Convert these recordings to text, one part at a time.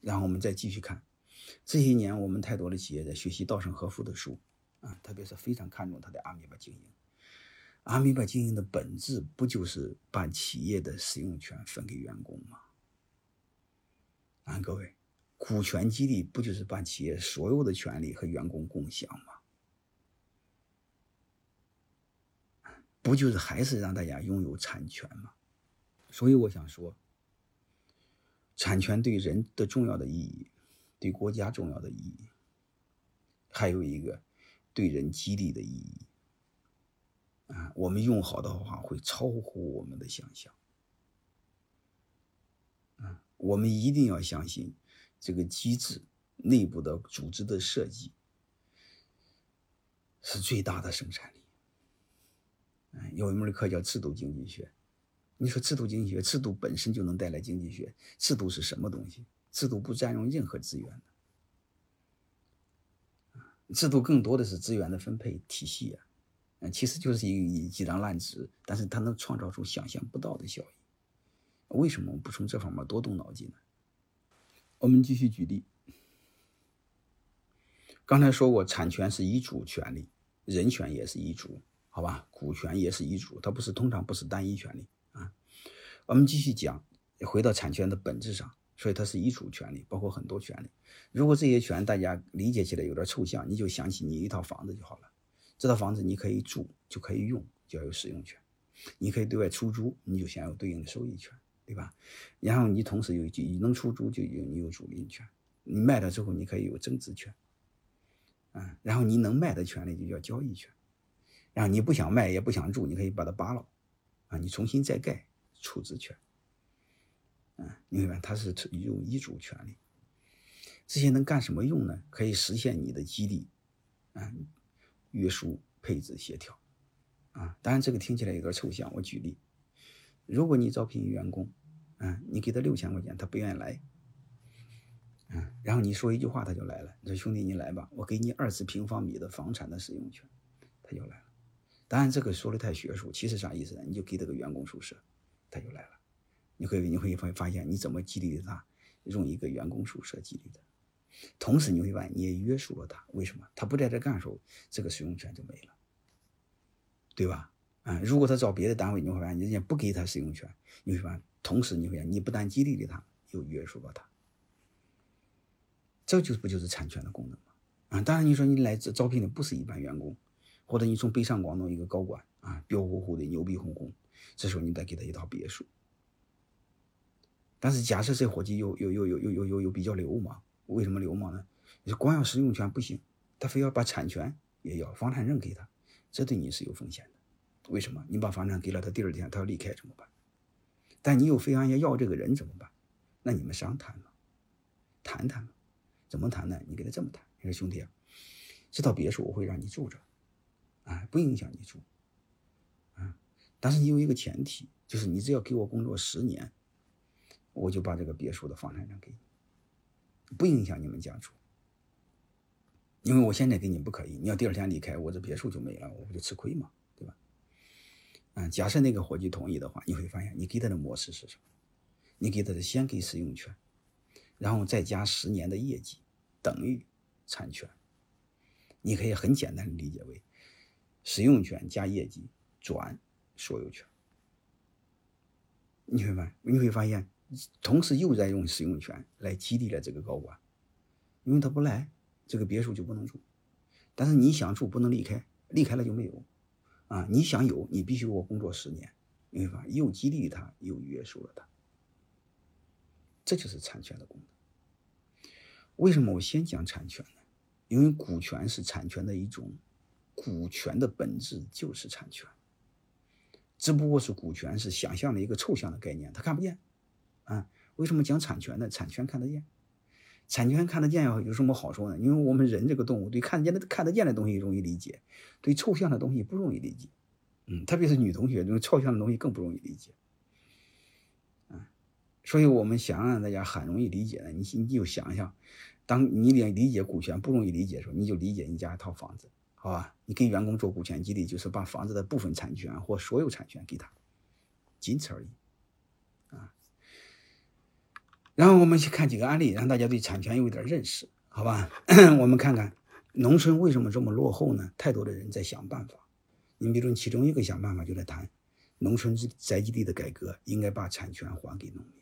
然后我们再继续看，这些年我们太多的企业在学习稻盛和夫的书啊，特别是非常看重他的阿米巴经营。阿米巴经营的本质不就是把企业的使用权分给员工吗？啊，各位，股权激励不就是把企业所有的权利和员工共享吗？不就是还是让大家拥有产权吗？所以我想说，产权对人的重要的意义，对国家重要的意义，还有一个对人激励的意义。啊，我们用好的话会超乎我们的想象。啊，我们一定要相信这个机制内部的组织的设计是最大的生产力。嗯，有一门课叫制度经济学。你说制度经济学，制度本身就能带来经济学。制度是什么东西？制度不占用任何资源的。制度更多的是资源的分配体系啊。嗯，其实就是一几张烂纸，但是它能创造出想象不到的效益。为什么我们不从这方面多动脑筋呢？我们继续举例。刚才说过，产权是一主权利，人权也是一主，好吧？股权也是一主，它不是通常不是单一权利。我们继续讲，回到产权的本质上，所以它是一主权利，包括很多权利。如果这些权大家理解起来有点抽象，你就想起你一套房子就好了。这套房子你可以住，就可以用，就要有使用权；你可以对外出租，你就享有对应的收益权，对吧？然后你同时有能出租，就有你有租赁权；你卖了之后，你可以有增值权，嗯，然后你能卖的权利就叫交易权。然后你不想卖也不想住，你可以把它扒了，啊，你重新再盖，处置权，嗯，你看它是有遗嘱权利。这些能干什么用呢？可以实现你的激励，嗯。约束、配置、协调，啊，当然这个听起来有点抽象。我举例，如果你招聘员工，嗯，你给他六千块钱，他不愿意来，嗯，然后你说一句话，他就来了。你说兄弟，你来吧，我给你二十平方米的房产的使用权，他就来了。当然这个说的太学术，其实啥意思呢？你就给他个员工宿舍，他就来了。你会你会发发现，你怎么激励他用一个员工宿舍激励的？同时，你会发现你也约束了他。为什么？他不在这干的时候，这个使用权就没了，对吧？啊，如果他找别的单位，你会发现人家不给他使用权，你会发现，同时你会发现，你不但激励了他，又约束了他。这就不就是产权的功能吗？啊，当然你说你来这招聘的不是一般员工，或者你从北上广弄一个高管啊，彪呼呼的，牛逼哄哄，这时候你再给他一套别墅。但是假设这伙计又又又又又又又比较流氓，为什么流氓呢？你光要使用权不行，他非要把产权也要，房产证给他，这对你是有风险的。为什么？你把房产给了他，第二天他要离开怎么办？但你又非要要这个人怎么办？那你们商谈嘛，谈谈嘛，怎么谈呢？你跟他这么谈，你说兄弟啊，这套别墅我会让你住着，啊，不影响你住，啊，但是你有一个前提，就是你只要给我工作十年，我就把这个别墅的房产证给你。不影响你们家住，因为我现在给你不可以，你要第二天离开，我这别墅就没了，我不就吃亏吗？对吧？嗯，假设那个伙计同意的话，你会发现你给他的模式是什么？你给他的先给使用权，然后再加十年的业绩等于产权。你可以很简单的理解为使用权加业绩转所有权。你会发，你会发现。同时又在用使用权来激励了这个高管，因为他不来，这个别墅就不能住。但是你想住不能离开，离开了就没有。啊，你想有，你必须给我工作十年，明白吧？又激励他，又约束了他。这就是产权的功能。为什么我先讲产权呢？因为股权是产权的一种，股权的本质就是产权，只不过是股权是想象的一个抽象的概念，他看不见。啊，为什么讲产权呢？产权看得见，产权看得见有有什么好处呢？因为我们人这个动物对看得见的看得见的东西容易理解，对抽象的东西不容易理解。嗯，特别是女同学，对抽象的东西更不容易理解。嗯，所以我们想让大家很容易理解的，你你就想想，当你连理解股权不容易理解的时候，你就理解你家一套房子，好吧？你给员工做股权激励，就是把房子的部分产权或所有产权给他，仅此而已。啊然后我们去看几个案例，让大家对产权有一点认识，好吧？我们看看农村为什么这么落后呢？太多的人在想办法。你比如其中一个想办法就在谈农村宅基地的改革，应该把产权还给农民。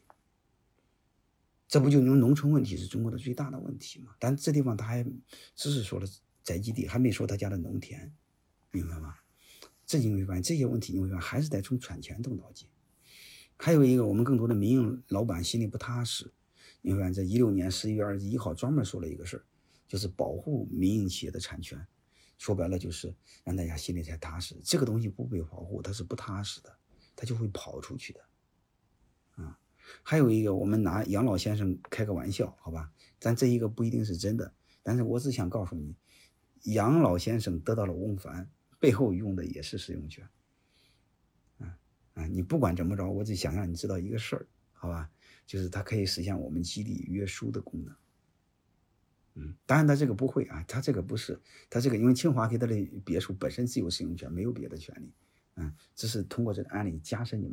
这不就因为农村问题是中国的最大的问题吗？但这地方他还只是说了宅基地，还没说他家的农田，明白吗？这你会发现这些问题，你会发现还是得从产权动脑筋。还有一个，我们更多的民营老板心里不踏实。你会发现，在一六年十一月二十一号专门说了一个事儿，就是保护民营企业的产权。说白了就是让大家心里才踏实。这个东西不被保护，它是不踏实的，它就会跑出去的。啊，还有一个，我们拿杨老先生开个玩笑，好吧？咱这一个不一定是真的。但是我只想告诉你，杨老先生得到了翁帆，背后用的也是使用权。啊啊，你不管怎么着，我只想让你知道一个事儿，好吧？就是它可以实现我们激励约束的功能。嗯，当然他这个不会啊，他这个不是，他这个因为清华给他的别墅本身自有使用权，没有别的权利，嗯，只是通过这个案例加深你们。